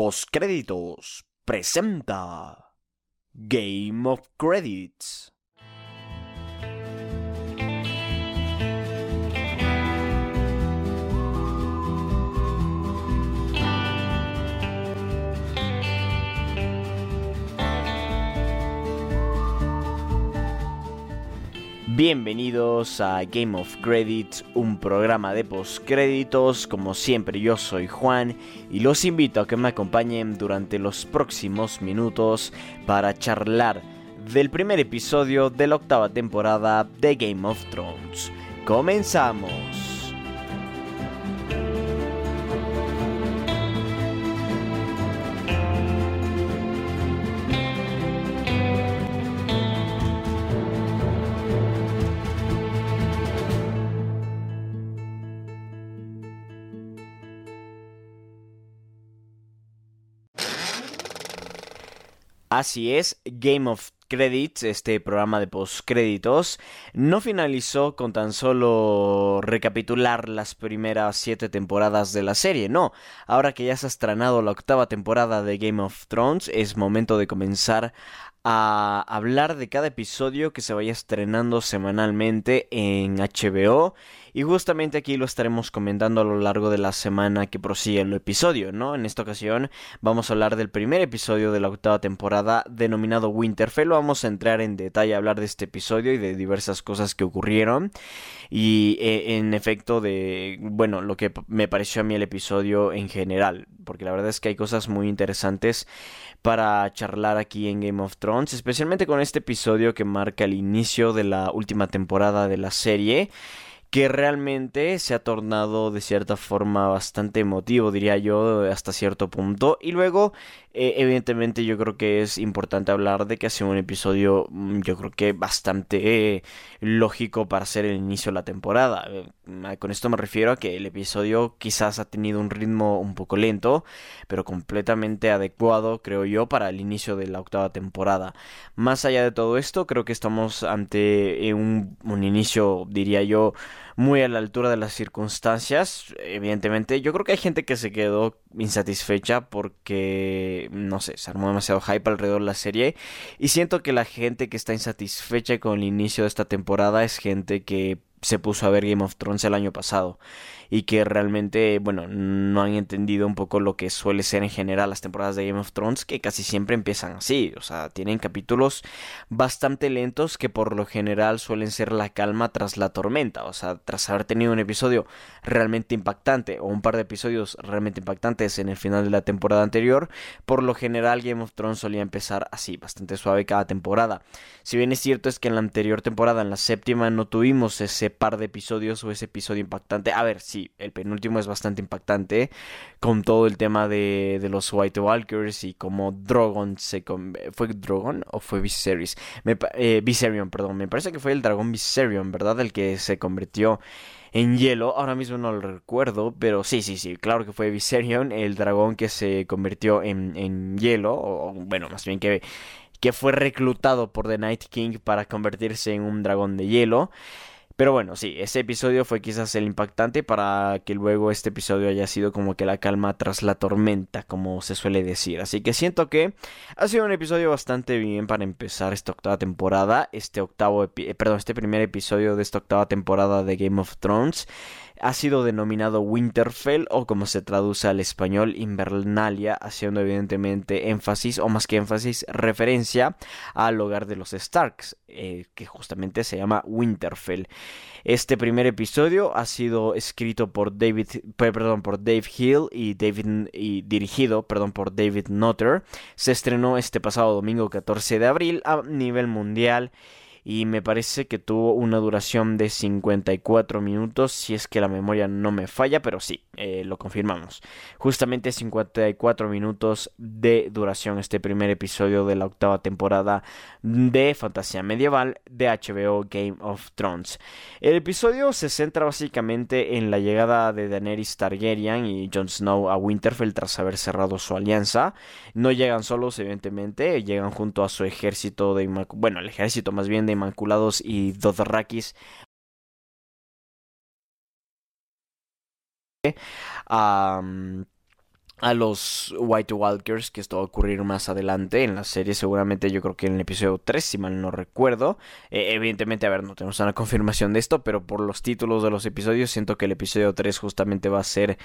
Postcréditos presenta Game of Credits. Bienvenidos a Game of Credits, un programa de postcréditos. Como siempre, yo soy Juan y los invito a que me acompañen durante los próximos minutos para charlar del primer episodio de la octava temporada de Game of Thrones. ¡Comenzamos! Así es, Game of Credits, este programa de postcréditos, no finalizó con tan solo recapitular las primeras siete temporadas de la serie, no. Ahora que ya se ha estrenado la octava temporada de Game of Thrones, es momento de comenzar a hablar de cada episodio que se vaya estrenando semanalmente en HBO y justamente aquí lo estaremos comentando a lo largo de la semana que prosigue el episodio, ¿no? En esta ocasión vamos a hablar del primer episodio de la octava temporada denominado Winterfell. Vamos a entrar en detalle a hablar de este episodio y de diversas cosas que ocurrieron y eh, en efecto de, bueno, lo que me pareció a mí el episodio en general, porque la verdad es que hay cosas muy interesantes para charlar aquí en Game of Thrones, especialmente con este episodio que marca el inicio de la última temporada de la serie que realmente se ha tornado de cierta forma bastante emotivo, diría yo, hasta cierto punto. Y luego, eh, evidentemente, yo creo que es importante hablar de que ha sido un episodio, mm, yo creo que bastante eh, lógico para ser el inicio de la temporada. Eh, con esto me refiero a que el episodio quizás ha tenido un ritmo un poco lento, pero completamente adecuado, creo yo, para el inicio de la octava temporada. Más allá de todo esto, creo que estamos ante un, un inicio, diría yo, muy a la altura de las circunstancias. Evidentemente, yo creo que hay gente que se quedó insatisfecha porque, no sé, se armó demasiado hype alrededor de la serie. Y siento que la gente que está insatisfecha con el inicio de esta temporada es gente que se puso a ver Game of Thrones el año pasado y que realmente, bueno, no han entendido un poco lo que suele ser en general las temporadas de Game of Thrones, que casi siempre empiezan así, o sea, tienen capítulos bastante lentos que por lo general suelen ser la calma tras la tormenta, o sea, tras haber tenido un episodio realmente impactante o un par de episodios realmente impactantes en el final de la temporada anterior, por lo general Game of Thrones solía empezar así, bastante suave cada temporada. Si bien es cierto es que en la anterior temporada, en la séptima, no tuvimos ese par de episodios o ese episodio impactante, a ver, sí, el penúltimo es bastante impactante con todo el tema de, de los White Walkers y como Drogon se... ¿Fue Drogon o fue Viserion? Me, eh, Viserion, perdón. Me parece que fue el dragón Viserion, ¿verdad? El que se convirtió en hielo. Ahora mismo no lo recuerdo, pero sí, sí, sí, claro que fue Viserion, el dragón que se convirtió en, en hielo, o bueno, más bien que, que fue reclutado por The Night King para convertirse en un dragón de hielo. Pero bueno, sí, ese episodio fue quizás el impactante para que luego este episodio haya sido como que la calma tras la tormenta, como se suele decir. Así que siento que ha sido un episodio bastante bien para empezar esta octava temporada, este octavo, eh, perdón, este primer episodio de esta octava temporada de Game of Thrones ha sido denominado Winterfell o como se traduce al español Invernalia, haciendo evidentemente énfasis o más que énfasis referencia al hogar de los Starks, eh, que justamente se llama Winterfell. Este primer episodio ha sido escrito por David, perdón, por Dave Hill y, David, y dirigido, perdón, por David Nutter. Se estrenó este pasado domingo 14 de abril a nivel mundial y me parece que tuvo una duración de 54 minutos si es que la memoria no me falla, pero sí, eh, lo confirmamos. Justamente 54 minutos de duración este primer episodio de la octava temporada de Fantasía Medieval de HBO Game of Thrones. El episodio se centra básicamente en la llegada de Daenerys Targaryen y Jon Snow a Winterfell tras haber cerrado su alianza. No llegan solos, evidentemente, llegan junto a su ejército de... Bueno, el ejército más bien Inmaculados y Dothrakis a, a los White Walkers, que esto va a ocurrir más adelante en la serie, seguramente yo creo que en el episodio 3, si mal no recuerdo. Eh, evidentemente, a ver, no tenemos una confirmación de esto, pero por los títulos de los episodios, siento que el episodio 3 justamente va a ser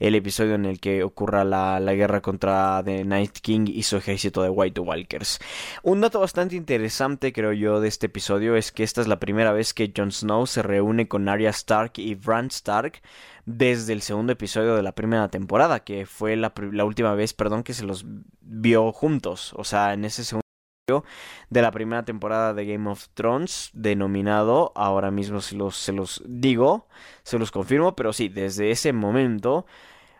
el episodio en el que ocurra la, la guerra contra The Night King y su ejército de White Walkers. Un dato bastante interesante, creo yo, de este episodio es que esta es la primera vez que Jon Snow se reúne con Arya Stark y Bran Stark desde el segundo episodio de la primera temporada, que fue la, última vez, perdón, que se los vio juntos. O sea, en ese segundo episodio de la primera temporada de Game of Thrones, denominado, ahora mismo se los, se los digo, se los confirmo, pero sí, desde ese momento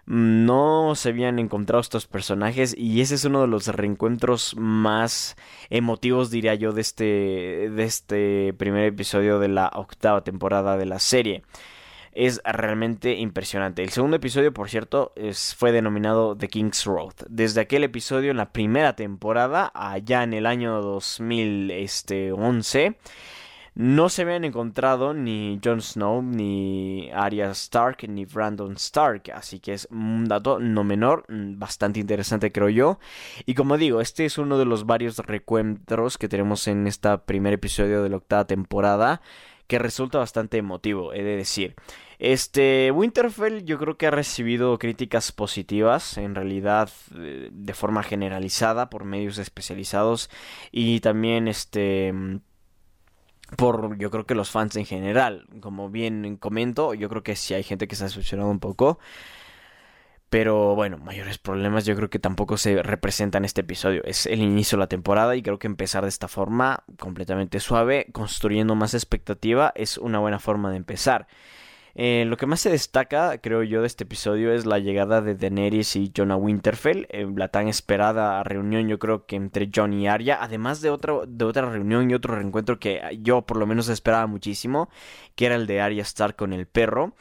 no se habían encontrado estos personajes y ese es uno de los reencuentros más emotivos diría yo de este de este primer episodio de la octava temporada de la serie es realmente impresionante. El segundo episodio, por cierto, fue denominado The King's Road. Desde aquel episodio en la primera temporada, allá en el año 2011, no se habían encontrado ni Jon Snow, ni Arya Stark, ni Brandon Stark. Así que es un dato no menor, bastante interesante creo yo. Y como digo, este es uno de los varios recuentros que tenemos en este primer episodio de la octava temporada que resulta bastante emotivo, he de decir. Este, Winterfell yo creo que ha recibido críticas positivas, en realidad eh, de forma generalizada por medios especializados y también este por yo creo que los fans en general, como bien comento, yo creo que sí hay gente que se ha decepcionado un poco. Pero bueno, mayores problemas yo creo que tampoco se representan en este episodio. Es el inicio de la temporada y creo que empezar de esta forma, completamente suave, construyendo más expectativa, es una buena forma de empezar. Eh, lo que más se destaca, creo yo, de este episodio es la llegada de Daenerys y Jonah Winterfell, eh, la tan esperada reunión, yo creo que entre Jon y Arya, además de otra, de otra reunión y otro reencuentro que yo por lo menos esperaba muchísimo, que era el de Arya Stark con el perro.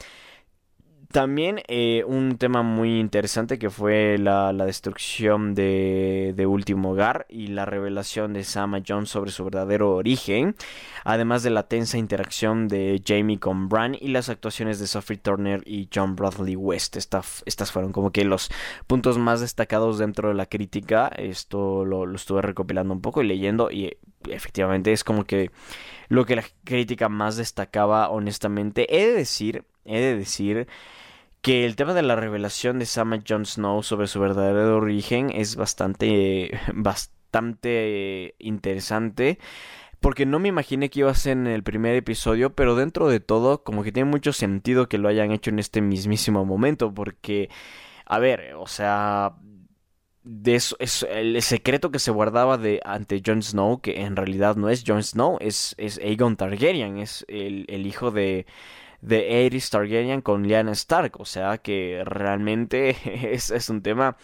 También eh, un tema muy interesante que fue la, destrucción de, de, Último Hogar y la revelación de Sama Jones sobre su verdadero origen, además de la tensa interacción de Jamie con Bran y las actuaciones de Sophie Turner y John Bradley West. estas fueron como que los puntos más destacados dentro de la crítica. Esto lo, lo estuve recopilando un poco y leyendo y efectivamente es como que lo que la crítica más destacaba honestamente. He de decir, he de decir que el tema de la revelación de Sam Jon Snow sobre su verdadero origen es bastante, bastante interesante. Porque no me imaginé que iba a ser en el primer episodio, pero dentro de todo, como que tiene mucho sentido que lo hayan hecho en este mismísimo momento. Porque, a ver, o sea, el secreto que se guardaba de ante Jon Snow, que en realidad no es Jon Snow, es, es Aegon Targaryen, es el, el hijo de, de Aerys Targaryen con Lyanna Stark. O sea que realmente es, es un tema.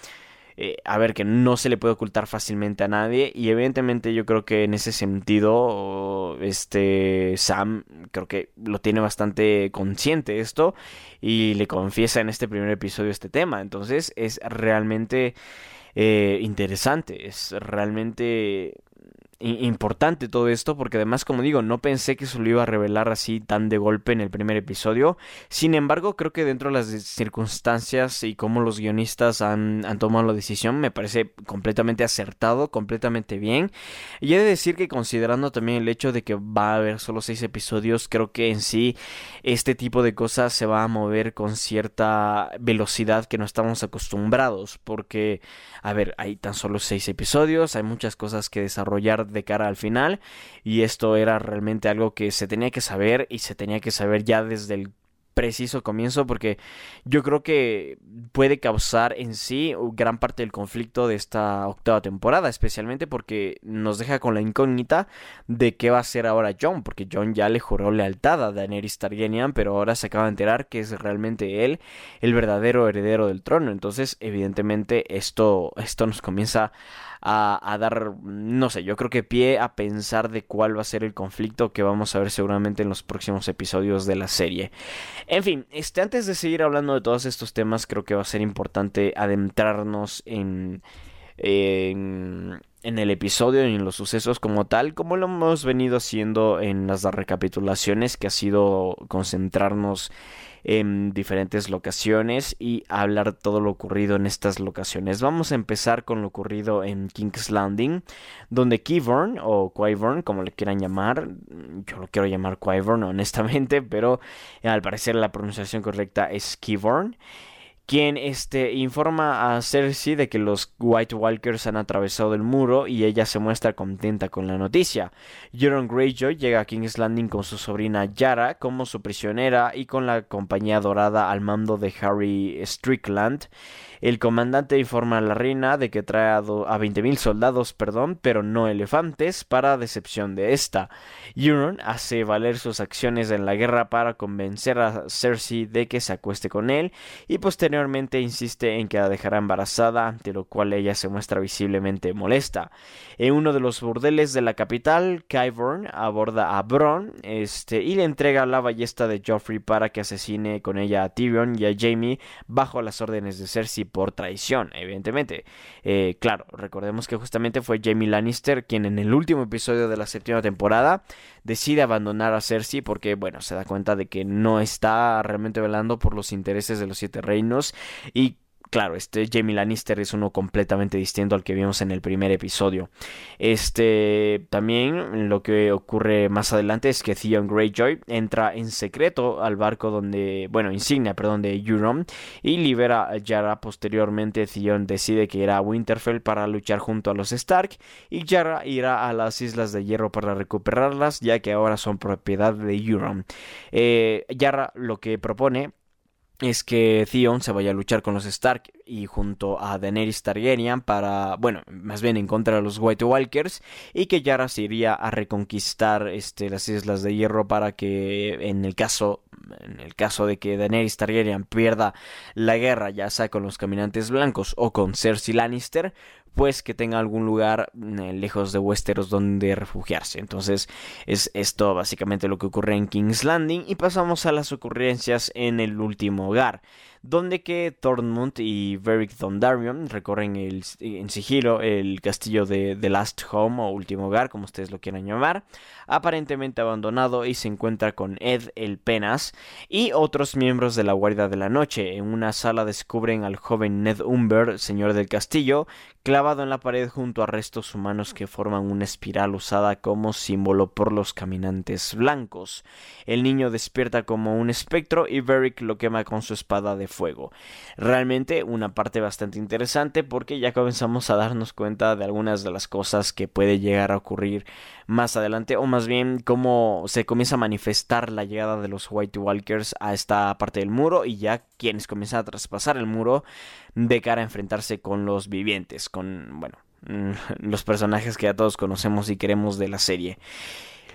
Eh, a ver, que no se le puede ocultar fácilmente a nadie. Y evidentemente yo creo que en ese sentido, este Sam creo que lo tiene bastante consciente esto. Y le confiesa en este primer episodio este tema. Entonces es realmente eh, interesante. Es realmente importante todo esto porque además como digo no pensé que se lo iba a revelar así tan de golpe en el primer episodio. Sin embargo creo que dentro de las circunstancias y cómo los guionistas han, han tomado la decisión me parece completamente acertado completamente bien. Y he de decir que considerando también el hecho de que va a haber solo seis episodios creo que en sí este tipo de cosas se va a mover con cierta velocidad que no estamos acostumbrados porque a ver hay tan solo seis episodios hay muchas cosas que desarrollar de cara al final y esto era realmente algo que se tenía que saber y se tenía que saber ya desde el preciso comienzo porque yo creo que puede causar en sí gran parte del conflicto de esta octava temporada, especialmente porque nos deja con la incógnita de qué va a hacer ahora John, porque John ya le juró lealtad a Daenerys Targaryen, pero ahora se acaba de enterar que es realmente él el verdadero heredero del trono, entonces evidentemente esto, esto nos comienza a, dar, no sé, yo creo que pie a pensar de cuál va a ser el conflicto que vamos a ver seguramente en los próximos episodios de la serie. En fin, este, antes de seguir hablando de todos estos temas, creo que va a ser importante adentrarnos en, en, en el episodio y en los sucesos como tal, como lo hemos venido haciendo en las recapitulaciones, que ha sido concentrarnos en diferentes locaciones y hablar todo lo ocurrido en estas locaciones. Vamos a empezar con lo ocurrido en King's Landing, donde Keyborn o Quivorn, como le quieran llamar, yo lo quiero llamar Quivorn honestamente, pero al parecer la pronunciación correcta es Keyborn quien este, informa a Cersei de que los White Walkers han atravesado el muro y ella se muestra contenta con la noticia. Euron Greyjoy llega a King's Landing con su sobrina Yara como su prisionera y con la compañía dorada al mando de Harry Strickland. El comandante informa a la reina de que trae a, 20.000 soldados, perdón, pero no elefantes, para decepción de esta. Euron hace valer sus acciones en la guerra para convencer a Cersei de que se acueste con él y posteriormente insiste en que la dejará embarazada, ante lo cual ella se muestra visiblemente molesta. En uno de los burdeles de la capital, Qyburn aborda a Bronn este, y le entrega la ballesta de Joffrey para que asesine con ella a Tyrion y a Jaime bajo las órdenes de Cersei por traición, evidentemente. Eh, claro, recordemos que justamente fue Jamie Lannister quien en el último episodio de la séptima temporada decide abandonar a Cersei porque, bueno, se da cuenta de que no está realmente velando por los intereses de los siete reinos y claro, este Jamie Lannister es uno completamente distinto al que vimos en el primer episodio. Este también lo que ocurre más adelante es que Theon Greyjoy entra en secreto al barco donde, bueno, insignia, perdón, de Euron y libera a Yara. Posteriormente Theon decide que irá a Winterfell para luchar junto a los Stark y Yara irá a las Islas de Hierro para recuperarlas ya que ahora son propiedad de Euron. Eh, Yara lo que propone es que Theon se vaya a luchar con los Stark y junto a Daenerys Targaryen para, bueno, más bien en contra de los White Walkers y que Yara se iría a reconquistar este, las Islas de Hierro para que en el caso en el caso de que Daenerys Targaryen pierda la guerra ya sea con los caminantes blancos o con Cersei Lannister pues que tenga algún lugar eh, lejos de Westeros donde refugiarse. Entonces es esto básicamente lo que ocurre en King's Landing y pasamos a las ocurrencias en el último hogar donde que Thormund y Beric Dondarrion recorren el, en sigilo el castillo de The Last Home o último hogar, como ustedes lo quieran llamar, aparentemente abandonado y se encuentra con Ed el Penas y otros miembros de la Guardia de la Noche. En una sala descubren al joven Ned Umber, señor del castillo, clavado en la pared junto a restos humanos que forman una espiral usada como símbolo por los caminantes blancos. El niño despierta como un espectro y Beric lo quema con su espada de fuego. Realmente una parte bastante interesante porque ya comenzamos a darnos cuenta de algunas de las cosas que puede llegar a ocurrir más adelante o más bien cómo se comienza a manifestar la llegada de los White Walkers a esta parte del muro y ya quienes comienzan a traspasar el muro de cara a enfrentarse con los vivientes, con, bueno, los personajes que ya todos conocemos y queremos de la serie.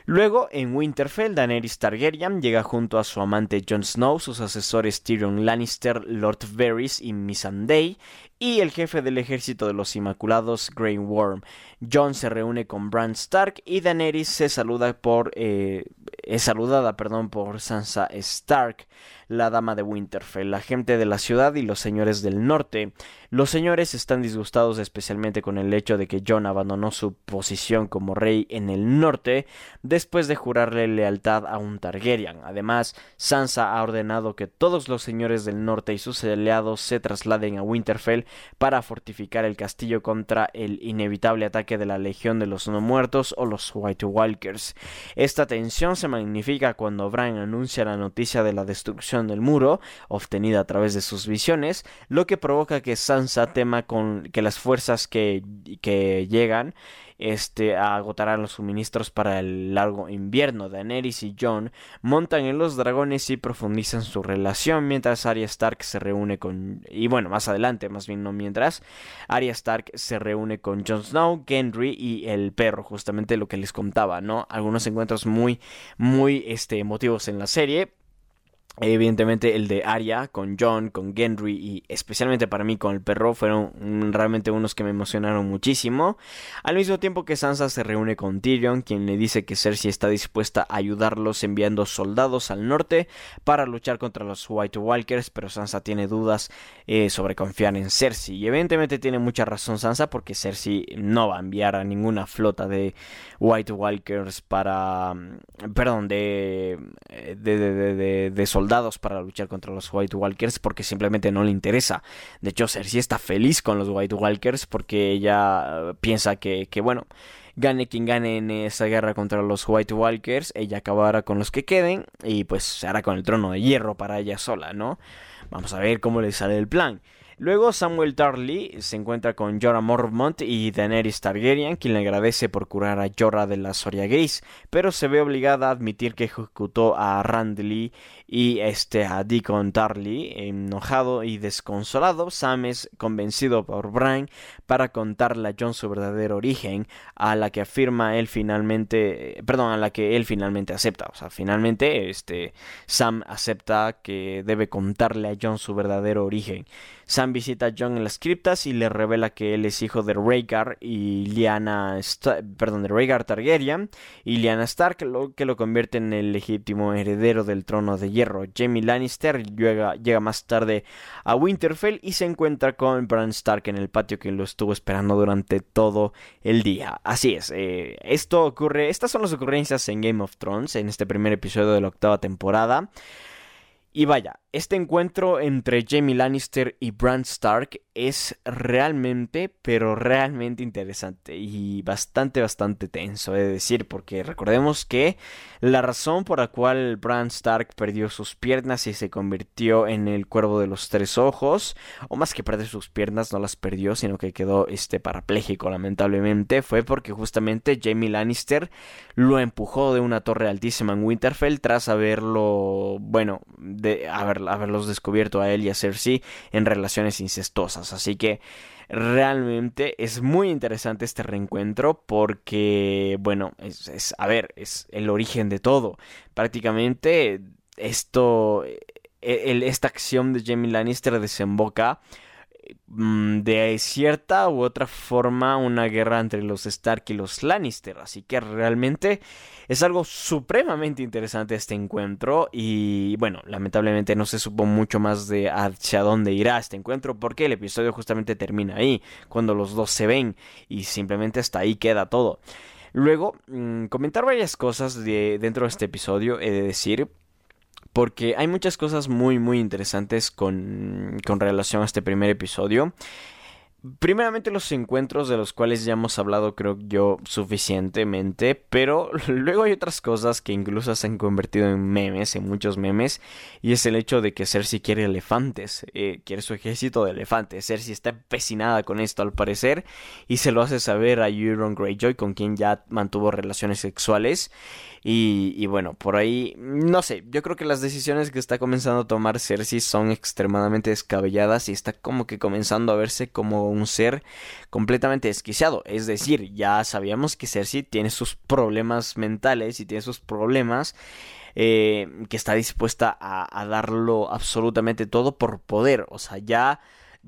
Luego, en Winterfell, Daenerys Targaryen llega junto a su amante Jon Snow, sus asesores Tyrion Lannister, Lord Varys y Missandei, y el jefe del ejército de los Inmaculados, Grey Worm. Jon se reúne con Bran Stark y Daenerys se saluda por eh, es saludada, perdón, por Sansa Stark, la dama de Winterfell, la gente de la ciudad y los señores del norte. Los señores están disgustados especialmente con el hecho de que Jon abandonó su posición como rey en el norte después de jurarle lealtad a un Targaryen. Además, Sansa ha ordenado que todos los señores del norte y sus aliados se trasladen a Winterfell para fortificar el castillo contra el inevitable ataque de la Legión de los No Muertos o los White Walkers. Esta tensión se magnifica cuando Bran anuncia la noticia de la destrucción del muro, obtenida a través de sus visiones, lo que provoca que Sansa tema con que las fuerzas que, que llegan este, agotarán los suministros para el largo invierno. Daenerys y Jon montan en los dragones y profundizan su relación mientras Arya Stark se reúne con... y bueno, más adelante, más bien no mientras, Arya Stark se reúne con Jon Snow, Gendry y el perro, justamente lo que les contaba, ¿no? Algunos encuentros muy, muy este, emotivos en la serie Evidentemente el de Arya con John, con Gendry y especialmente para mí con el perro fueron realmente unos que me emocionaron muchísimo. Al mismo tiempo que Sansa se reúne con Tyrion, quien le dice que Cersei está dispuesta a ayudarlos enviando soldados al norte para luchar contra los White Walkers, pero Sansa tiene dudas eh, sobre confiar en Cersei. Y evidentemente tiene mucha razón Sansa porque Cersei no va a enviar a ninguna flota de White Walkers para... Mm, perdón, de, de, de, de soldados soldados para luchar contra los White Walkers porque simplemente no le interesa. De hecho, Cersei está feliz con los White Walkers porque ella piensa que, que bueno, gane quien gane en esa guerra contra los White Walkers, ella acabará con los que queden y pues se hará con el trono de hierro para ella sola, ¿no? Vamos a ver cómo le sale el plan. Luego Samuel Tarly se encuentra con Jorah Mormont y Daenerys Targaryen, quien le agradece por curar a Jorah de la Soria Gris, pero se ve obligada a admitir que ejecutó a Randley y este a Deacon Tarly. Enojado y desconsolado, Sam es convencido por Bran para contarle a Jon su verdadero origen, a la que afirma él finalmente, perdón, a la que él finalmente acepta. O sea, finalmente este Sam acepta que debe contarle a Jon su verdadero origen. Sam visita a Jon en las criptas y le revela que él es hijo de Rhaegar y Lyanna, perdón, de Rhaegar Targaryen y Lyanna Stark, lo que lo convierte en el legítimo heredero del trono de Jaime Lannister llega, llega más tarde a Winterfell y se encuentra con Bran Stark en el patio que lo estuvo esperando durante todo el día. Así es, eh, esto ocurre, estas son las ocurrencias en Game of Thrones en este primer episodio de la octava temporada. Y vaya, este encuentro entre Jamie Lannister y Bran Stark es realmente, pero realmente interesante y bastante, bastante tenso, he de decir, porque recordemos que la razón por la cual Bran Stark perdió sus piernas y se convirtió en el cuervo de los tres ojos, o más que perder sus piernas, no las perdió, sino que quedó este parapléjico lamentablemente, fue porque justamente Jamie Lannister lo empujó de una torre altísima en Winterfell tras haberlo, bueno, de haberlos descubierto a él y a Cersei en relaciones incestuosas. Así que realmente es muy interesante este reencuentro porque, bueno, es, a ver, es el origen de todo. Prácticamente esto, e, esta acción de Jamie Lannister desemboca de cierta u otra forma una guerra entre los Stark y los Lannister. Así que realmente es algo supremamente interesante este encuentro. Y bueno, lamentablemente no se supo mucho más de hacia dónde irá este encuentro. Porque el episodio justamente termina ahí. Cuando los dos se ven. Y simplemente hasta ahí queda todo. Luego, mm, comentar varias cosas de, dentro de este episodio. He de decir porque hay muchas cosas muy muy interesantes con, con relación a este primer episodio. Primeramente los encuentros de los cuales ya hemos hablado creo yo suficientemente, pero luego hay otras cosas que incluso se han convertido en memes, en muchos memes, y es el hecho de que Cersei quiere elefantes, eh, quiere su ejército de elefantes. Cersei está empecinada con esto al parecer y se lo hace saber a Euron Greyjoy con quien ya mantuvo relaciones sexuales y, bueno, por ahí, no sé, yo creo que las decisiones que está comenzando a tomar Cersei son extremadamente descabelladas y está como que comenzando a verse como un ser completamente desquiciado. Es decir, ya sabíamos que Cersei tiene sus problemas mentales y tiene sus problemas. Eh, que está dispuesta a, a darlo absolutamente todo por poder. O sea, ya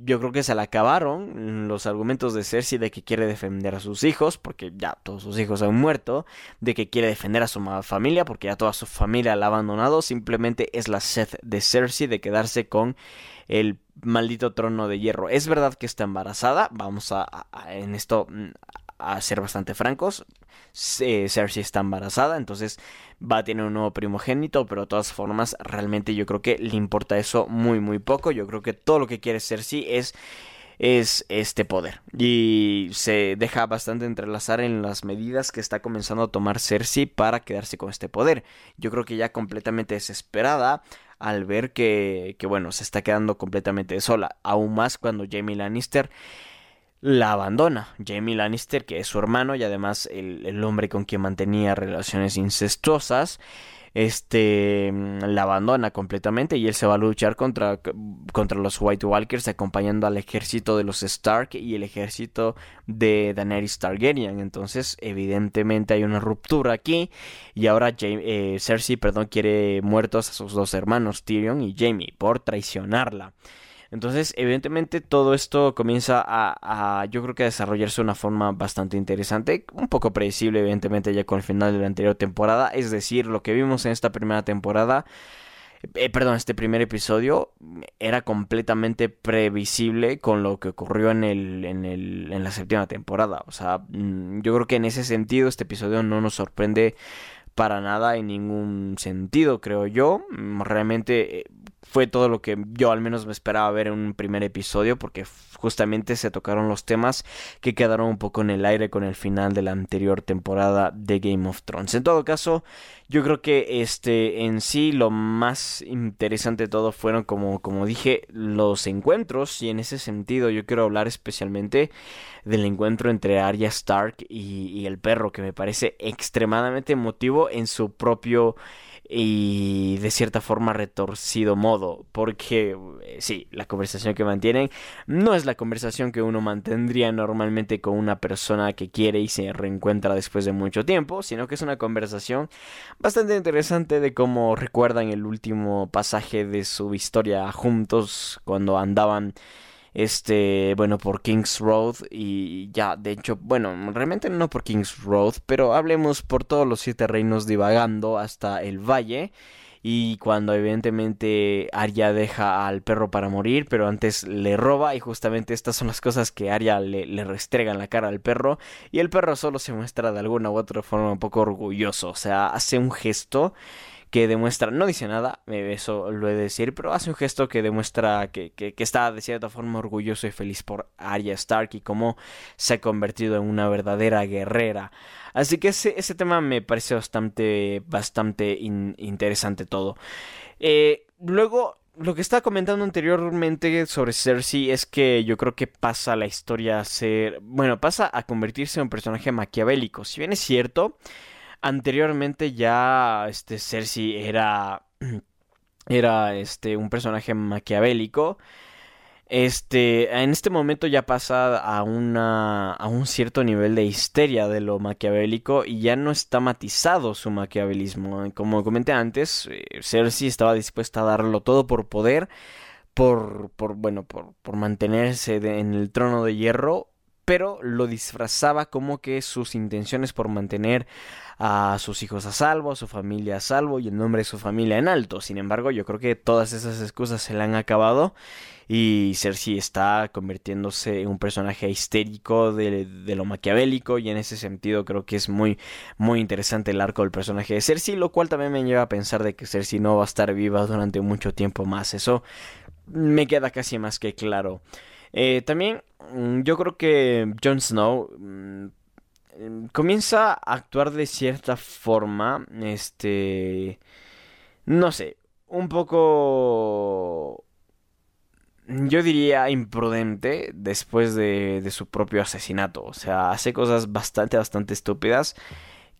yo creo que se le acabaron los argumentos de Cersei de que quiere defender a sus hijos, porque ya todos sus hijos han muerto, de que quiere defender a su familia, porque ya toda su familia la ha abandonado, simplemente es la sed de Cersei de quedarse con el maldito trono de hierro. Es verdad que está embarazada, vamos a, en esto mm, a ser bastante francos, Cersei está embarazada, entonces va a tener un nuevo primogénito, pero de todas formas realmente yo creo que le importa eso muy muy poco, yo creo que todo lo que quiere Cersei es es este poder. Y se deja bastante entrelazar en las medidas que está comenzando a tomar Cersei para quedarse con este poder. Yo creo que ya completamente desesperada al ver que, que bueno, se está quedando completamente sola, aún más cuando Jamie Lannister la abandona. Jamie Lannister, que es su hermano y además el, hombre con quien mantenía relaciones incestuosas, este la abandona completamente y él se va a luchar contra, contra los White Walkers acompañando al ejército de los Stark y el ejército de Daenerys Targaryen entonces evidentemente hay una ruptura aquí y ahora eh, Cersei perdón quiere muertos a sus dos hermanos Tyrion y Jamie por traicionarla entonces, evidentemente, todo esto comienza a, yo creo que a desarrollarse de una forma bastante interesante, un poco predecible, evidentemente, ya con el final de la anterior temporada. Es decir, lo que vimos en esta primera temporada. Eh, perdón, este primer episodio era completamente previsible con lo que ocurrió en, el, en, el, en la séptima temporada. O sea, mm, yo creo que en ese sentido este episodio no nos sorprende para nada en ningún sentido, creo yo. Mm, realmente eh, fue todo lo que yo al menos me esperaba ver en un primer episodio porque justamente se tocaron los temas que quedaron un poco en el aire con el final de la anterior temporada de Game of Thrones. En todo caso, yo creo que este en sí lo más interesante de todo fueron como como dije los encuentros y en ese sentido yo quiero hablar especialmente del encuentro entre Arya Stark y, y el perro que me parece extremadamente emotivo en su propio y de cierta forma retorcido modo, porque eh, sí, la conversación que mantienen no es la conversación que uno mantendría normalmente con una persona que quiere y se reencuentra después de mucho tiempo, sino que es una conversación bastante interesante de cómo recuerdan el último pasaje de su historia juntos cuando andaban este, bueno, por Kings Road y ya, de hecho, bueno, realmente no por Kings Road, pero hablemos por todos los siete reinos divagando hasta el valle. Y cuando evidentemente Arya deja al perro para morir, pero antes le roba y justamente estas son las cosas que Arya le, le restregan la cara al perro y el perro solo se muestra de alguna u otra forma un poco orgulloso, o sea, hace un gesto que demuestra, no dice nada, eso lo he de decir, pero hace un gesto que demuestra que, que, está de cierta forma orgulloso y feliz por Arya Stark y cómo se ha convertido en una verdadera guerrera. Así que ese, ese tema me parece bastante, bastante interesante todo. Eh, luego, lo que estaba comentando anteriormente sobre Cersei es que yo creo que pasa la historia a ser, bueno, pasa a convertirse en un personaje maquiavélico. Si bien es cierto, Anteriormente ya este Cersei era era este un personaje maquiavélico. Este, en este momento ya pasa a una a un cierto nivel de histeria de lo maquiavélico y ya no está matizado su maquiavelismo. Como comenté antes, eh, Cersei estaba dispuesta a darlo todo por poder, por por bueno, por por mantenerse en el trono de hierro pero lo disfrazaba como que sus intenciones por mantener a sus hijos a salvo, a su familia a salvo y el nombre de su familia en alto. Sin embargo, yo creo que todas esas excusas se le han acabado y Cersei está convirtiéndose en un personaje histérico de, lo maquiavélico y en ese sentido creo que es muy muy interesante el arco del personaje de Cersei, lo cual también me lleva a pensar de que Cersei no va a estar viva durante mucho tiempo más. Eso me queda casi más que claro. Eh, también mm, yo creo que Jon Snow mm, em, comienza a actuar de cierta forma, este, no sé, un poco, yo diría imprudente después de, de su propio asesinato. O sea, hace cosas bastante, bastante estúpidas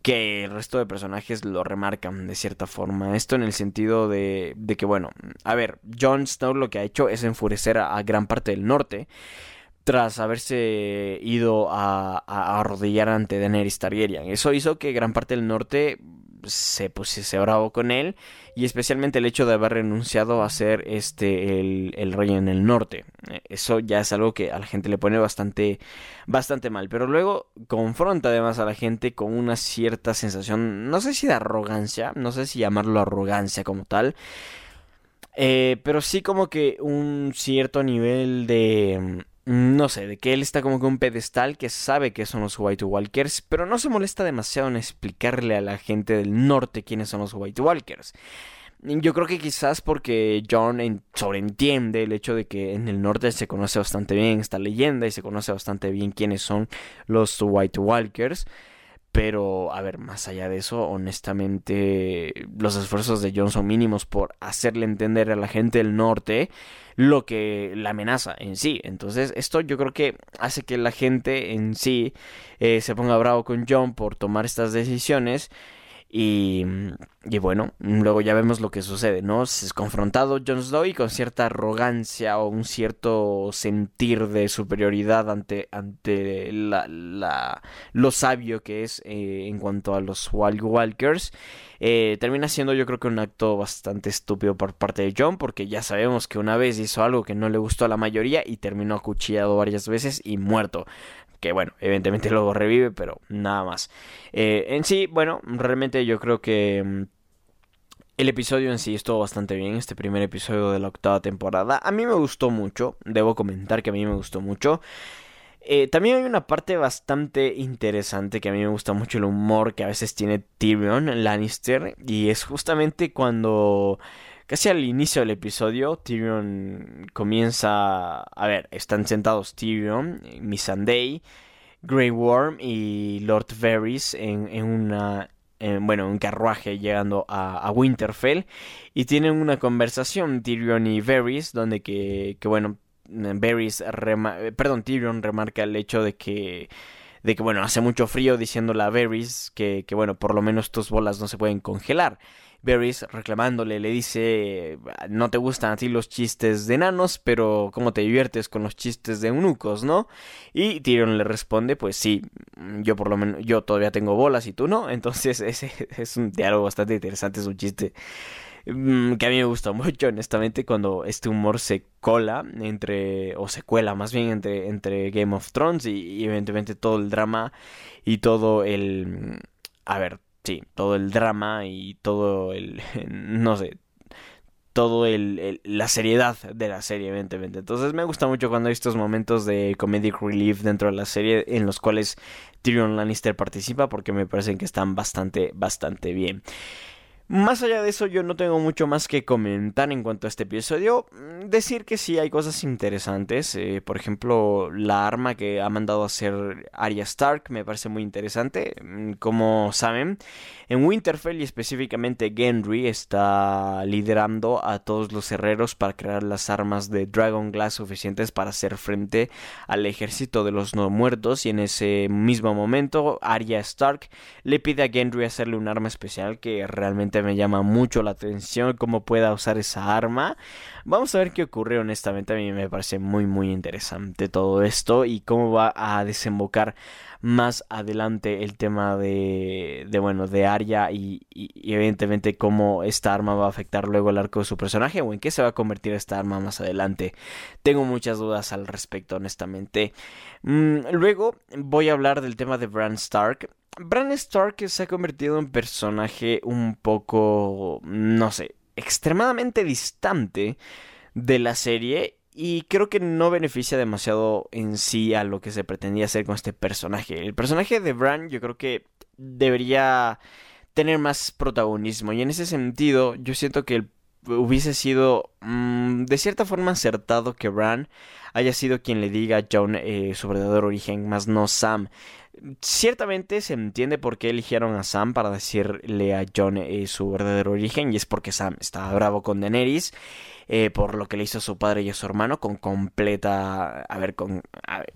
que el resto de personajes lo remarcan de cierta forma. Esto en el sentido de, de que, bueno, a ver, Jon Snow lo que ha hecho es enfurecer a, gran parte del norte tras haberse ido a, a, arrodillar ante Daenerys Targaryen. Eso hizo que gran parte del norte se pusiese bravo con él y especialmente el hecho de haber renunciado a ser este el, el, rey en el norte. Eh, eso ya es algo que a la gente le pone bastante bastante mal pero luego confronta además a la gente con una cierta sensación no sé si de arrogancia no sé si llamarlo arrogancia como tal eh, pero sí como que un cierto nivel de no sé, de que él está como que un pedestal que sabe que son los White Walkers, pero no se molesta demasiado en explicarle a la gente del norte quiénes son los White Walkers. Yo creo que quizás porque John sobreentiende el hecho de que en el norte se conoce bastante bien esta leyenda y se conoce bastante bien quiénes son los White Walkers. Pero, a ver, más allá de eso, honestamente, los esfuerzos de John son mínimos por hacerle entender a la gente del norte lo que la amenaza en sí. Entonces, esto yo creo que hace que la gente en sí eh, se ponga bravo con John por tomar estas decisiones y, y, bueno, luego ya vemos lo que sucede, ¿no? Es confrontado Jon Snow y con cierta arrogancia o un cierto sentir de superioridad ante, ante la, lo sabio que es eh, en cuanto a los Wild Walkers. Eh, termina siendo yo creo que un acto bastante estúpido por parte de John porque ya sabemos que una vez hizo algo que no le gustó a la mayoría y terminó acuchillado varias veces y muerto que bueno, evidentemente luego revive, pero nada más. Eh, en sí, bueno, realmente yo creo que mm, el episodio en sí estuvo bastante bien, este primer episodio de la octava temporada. A mí me gustó mucho, debo comentar que a mí me gustó mucho. Eh, también hay una parte bastante interesante que a mí me gusta mucho el humor que a veces tiene Tyrion Lannister y es justamente cuando casi al inicio del episodio Tyrion comienza a ver están sentados Tyrion Missandei Grey Worm y Lord Varys en, en una bueno, un carruaje llegando a, Winterfell y tienen una conversación Tyrion y Varys donde que, que bueno, Varys, perdón, Tyrion remarca el hecho de que de que bueno, hace mucho frío diciéndole a Varys que, que bueno, por lo menos tus bolas no se pueden congelar. Varys reclamándole le dice, no te gustan a ti los chistes de enanos, pero ¿cómo te diviertes con los chistes de eunucos, no? Y Tyrion le responde, pues sí, yo por lo menos, yo todavía tengo bolas y tú no, entonces ese es un diálogo bastante interesante, es un chiste mm, que a mí me gusta mucho, honestamente, cuando este humor se cola entre, o se cuela más bien entre, entre Game of Thrones y, y evidentemente todo el drama y todo el... A ver, sí, todo el drama y todo el, no sé, todo el, la seriedad de la serie, evidentemente. Entonces me gusta mucho cuando hay estos momentos de comedic relief dentro de la serie en los cuales Tyrion Lannister participa porque me parecen que están bastante, bastante bien. Más allá de eso, yo no tengo mucho más que comentar en cuanto a este episodio. Mm, decir que sí hay cosas interesantes. Eh, por ejemplo, la arma que ha mandado a hacer Arya Stark me parece muy interesante. Mm, como saben, en Winterfell y específicamente Gendry está liderando a todos los herreros para crear las armas de Dragon Glass suficientes para hacer frente al ejército de los no muertos. Y en ese mismo momento, Arya Stark le pide a Gendry hacerle un arma especial que realmente me llama mucho la atención cómo pueda usar esa arma. Vamos a ver qué ocurre, honestamente a mí me parece muy muy interesante todo esto y cómo va a desembocar más adelante el tema de, de bueno, de Arya y, evidentemente cómo esta arma va a afectar luego el arco de su personaje o en qué se va a convertir esta arma más adelante. Tengo muchas dudas al respecto, honestamente. Mm, luego voy a hablar del tema de Bran Stark. Bran Stark se ha convertido en un personaje un poco, no sé, extremadamente distante de la serie y creo que no beneficia demasiado en sí a lo que se pretendía hacer con este personaje. El personaje de Bran yo creo que debería tener más protagonismo y en ese sentido yo siento que hubiese sido mm, de cierta forma acertado que Bran haya sido quien le diga a John eh, su verdadero origen, más no Sam. Ciertamente se entiende por qué eligieron a Sam para decirle a John eh, su verdadero origen y es porque Sam estaba bravo con Daenerys eh, por lo que le hizo a su padre y a su hermano con completa a ver con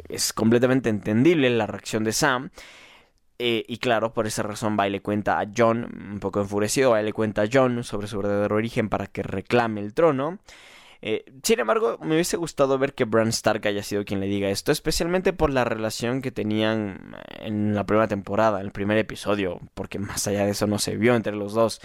es completamente entendible la reacción de Sam eh, y claro, por esa razón va y le cuenta a John, un poco enfurecido, va y le cuenta a John sobre su verdadero origen para que reclame el trono. Eh, sin embargo, me hubiese gustado ver que Bran Stark haya sido quien le diga esto, especialmente por la relación que tenían en la primera temporada, en el primer episodio, porque más allá de eso no se vio entre los dos.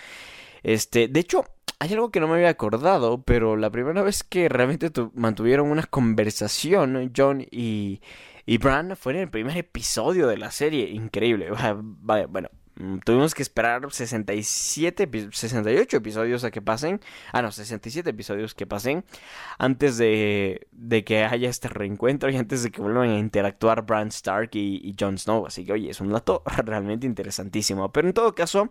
Este, de hecho, hay algo que no me había acordado, pero la primera vez que realmente mantuvieron una conversación, John y, y Bran, fue en el primer episodio de la serie. Increíble. Vale, bueno, tuvimos que esperar 67, 68 episodios a que pasen. Ah, no, 67 episodios que pasen. Antes de, de que haya este reencuentro y antes de que vuelvan a interactuar Bran Stark y, y Jon Snow. Así que, oye, es un dato realmente interesantísimo. Pero en todo caso,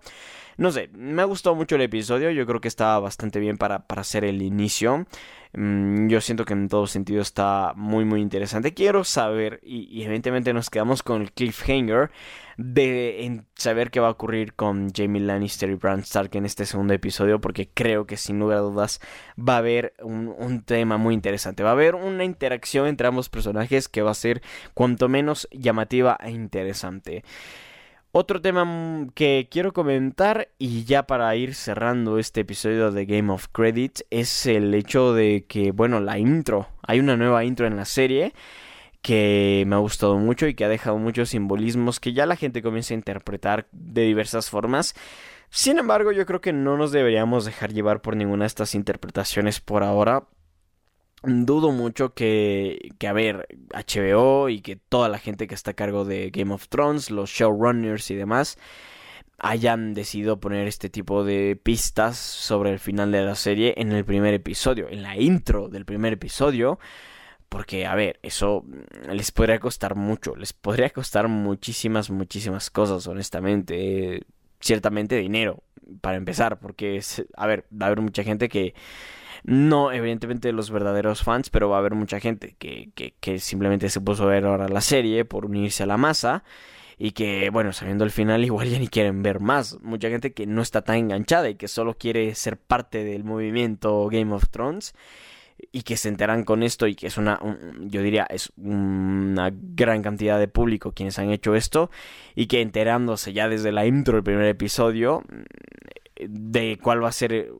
no sé, me ha gustado mucho el episodio. Yo creo que estaba bastante bien para, para hacer el inicio. Mm, yo siento que en todo sentido está muy muy interesante. Quiero saber, y, evidentemente nos quedamos con el cliffhanger, de saber qué va a ocurrir con Jamie Lannister y Bran Stark en este segundo episodio, porque creo que sin lugar a dudas va a haber un, un tema muy interesante. Va a haber una interacción entre ambos personajes que va a ser cuanto menos llamativa e interesante. Otro tema que quiero comentar y ya para ir cerrando este episodio de Game of Credit es el hecho de que, bueno, la intro, hay una nueva intro en la serie que me ha gustado mucho y que ha dejado muchos simbolismos que ya la gente comienza a interpretar de diversas formas. Sin embargo, yo creo que no nos deberíamos dejar llevar por ninguna de estas interpretaciones por ahora, dudo mucho que, que, a ver, HBO y que toda la gente que está a cargo de Game of Thrones, los showrunners y demás, hayan decidido poner este tipo de pistas sobre el final de la serie en el primer episodio, en la intro del primer episodio, Porque, a ver, eso les podría costar mucho, les podría costar muchísimas, muchísimas cosas, honestamente. ciertamente dinero, para empezar, porque, a ver, va a haber mucha gente que no, evidentemente los verdaderos fans, pero va a haber mucha gente que, que, que simplemente se puso a ver ahora la serie por unirse a la masa y que, bueno, sabiendo el final igual ya ni quieren ver más. Mucha gente que no está tan enganchada y que solo quiere ser parte del movimiento Game of Thrones y que se enteran con esto y que es una, yo diría, es una gran cantidad de público quienes han hecho esto y que enterándose ya desde la intro del primer episodio de cuál va a ser,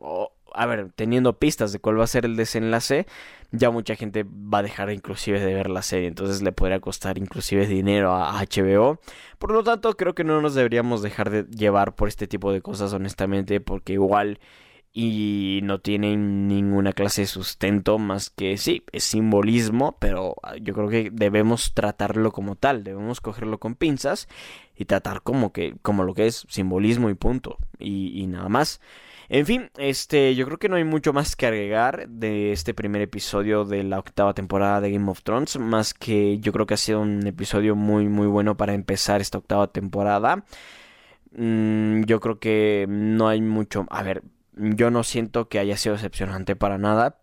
a ver, teniendo pistas de cuál va a ser el desenlace, ya mucha gente va a dejar inclusive de ver la serie, entonces le podría costar inclusive dinero a HBO. Por lo tanto, creo que no nos deberíamos dejar de llevar por este tipo de cosas honestamente, porque igual y no tienen ninguna clase de sustento más que sí, es simbolismo, pero ah, yo creo que debemos tratarlo como tal, debemos cogerlo con pinzas y tratar como que como lo que es simbolismo y punto y, y nada más. En fin, este, yo creo que no hay mucho más que agregar de este primer episodio de la octava temporada de Game of Thrones, más que yo creo que ha sido un episodio muy muy bueno para empezar esta octava temporada. Mm, yo creo que no hay mucho, a ver, yo no siento que haya sido decepcionante para nada.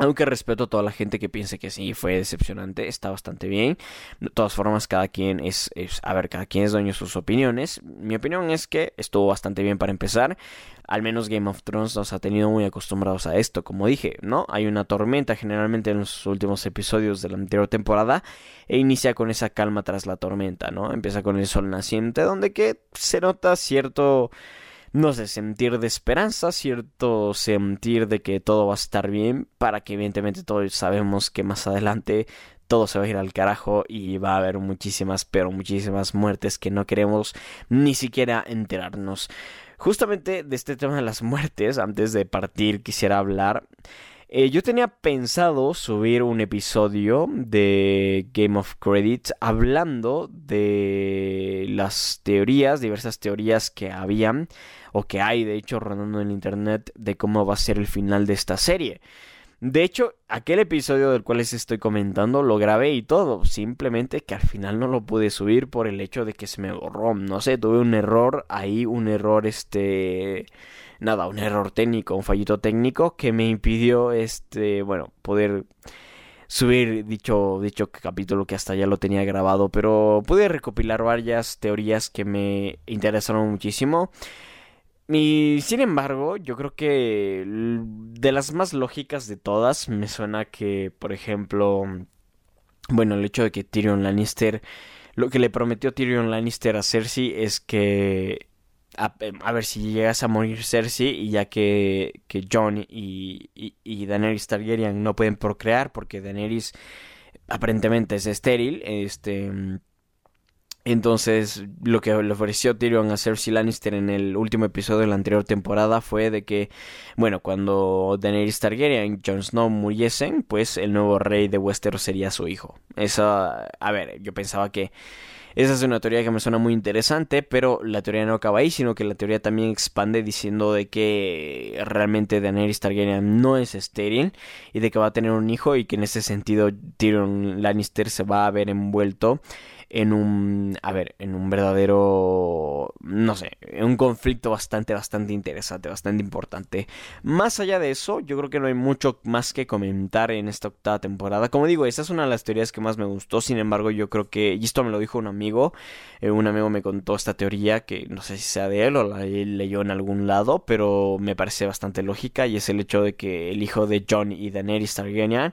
Aunque respeto a toda la gente que piense que sí fue decepcionante, está bastante bien. De todas formas, cada quien es, a ver, cada quien es dueño de sus opiniones. Mi opinión es que estuvo bastante bien para empezar. Al menos Game of Thrones nos ha tenido muy acostumbrados a esto, como dije, ¿no? Hay una tormenta generalmente en los últimos episodios de la anterior temporada e inicia con esa calma tras la tormenta, ¿no? Empieza con el sol naciente, donde que se nota cierto no sé, sentir de esperanza, cierto sentir de que todo va a estar bien, para que evidentemente todos sabemos que más adelante todo se va a ir al carajo y va a haber muchísimas, pero muchísimas muertes que no queremos ni siquiera enterarnos. Justamente de este tema de las muertes, antes de partir quisiera hablar eh, yo tenía pensado subir un episodio de Game of Credits hablando de las teorías, diversas teorías que habían o que hay de hecho rondando en internet de cómo va a ser el final de esta serie. De hecho, aquel episodio del cual les estoy comentando lo grabé y todo, simplemente que al final no lo pude subir por el hecho de que se me borró, no sé, tuve un error ahí, un error este nada, un error técnico, un fallito técnico que me impidió, este, bueno, poder subir dicho, dicho capítulo que hasta ya lo tenía grabado, pero pude recopilar varias teorías que me interesaron muchísimo. Y sin embargo, yo creo que de las más lógicas de todas, me suena que, por ejemplo, bueno, el hecho de que Tyrion Lannister, lo que le prometió Tyrion Lannister a Cersei es que a, ver si llegas a morir Cersei y ya que, que Jon y, y, Daenerys Targaryen no pueden procrear porque Daenerys aparentemente es estéril, este... Entonces, lo que le ofreció Tyrion a Cersei Lannister en el último episodio de la anterior temporada fue de que, bueno, cuando Daenerys Targaryen y Jon Snow muriesen, pues el nuevo rey de Westeros sería su hijo. Eso, a ver, yo pensaba que esa es una teoría que me suena muy interesante, pero la teoría no acaba ahí, sino que la teoría también expande diciendo de que realmente Daenerys Targaryen no es estéril y de que va a tener un hijo y que en ese sentido Tyrion Lannister se va a ver envuelto en un, a ver, en un verdadero, no sé, en un conflicto bastante, bastante interesante, bastante importante. Más allá de eso, yo creo que no hay mucho más que comentar en esta octava temporada. Como digo, esta es una de las teorías que más me gustó, sin embargo, yo creo que, y esto me lo dijo un amigo, eh, un amigo me contó esta teoría que no sé si sea de él o la leyó en algún lado, pero me parece bastante lógica y es el hecho de que el hijo de John y Daenerys Targaryen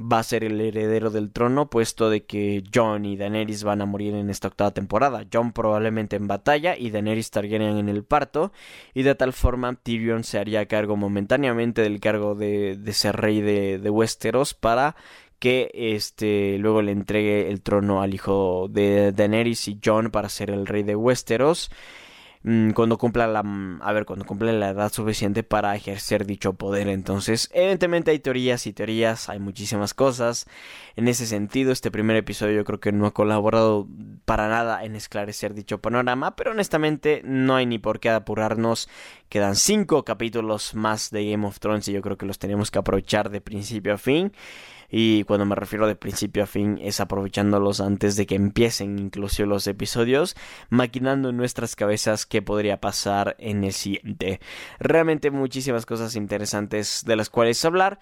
va a ser el heredero del trono, puesto de que Jon y Daenerys van a morir en esta octava temporada. Jon probablemente en batalla y Daenerys Targaryen en el parto, y de tal forma Tyrion se haría cargo momentáneamente del cargo de, de ser rey de, de Westeros para que este luego le entregue el trono al hijo de Daenerys y Jon para ser el rey de Westeros. Mm, cuando cumpla la mm, a ver cuando cumpla la edad suficiente para ejercer dicho poder entonces evidentemente hay teorías y teorías hay muchísimas cosas en ese sentido este primer episodio yo creo que no ha colaborado para nada en esclarecer dicho panorama, pero honestamente no hay ni por qué apurarnos. Quedan cinco capítulos más de Game of Thrones y yo creo que los tenemos que aprovechar de principio a fin. Y cuando me refiero de principio a fin es aprovechándolos antes de que empiecen incluso los episodios, maquinando en nuestras cabezas qué podría pasar en el siguiente. Realmente muchísimas cosas interesantes de las cuales hablar.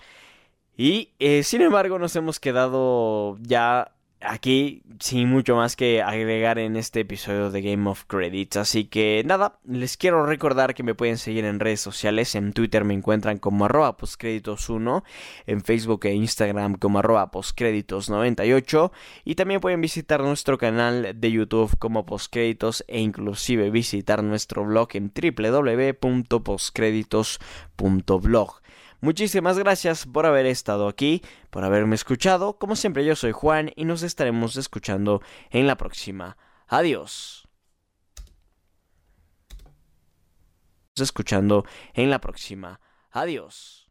Y eh, sin embargo nos hemos quedado ya aquí sin mucho más que agregar en este episodio de Game of Credits. Así que nada, les quiero recordar que me pueden seguir en redes sociales. En Twitter me encuentran como arroba postcréditos1, en Facebook e Instagram como arroba postcréditos98 y también pueden visitar nuestro canal de YouTube como postcréditos e inclusive visitar nuestro blog en www.postcréditos.blog. Muchísimas gracias por haber estado aquí, por haberme escuchado. Como siempre yo soy Juan y nos estaremos escuchando en la próxima. Adiós. Escuchando en la próxima. Adiós.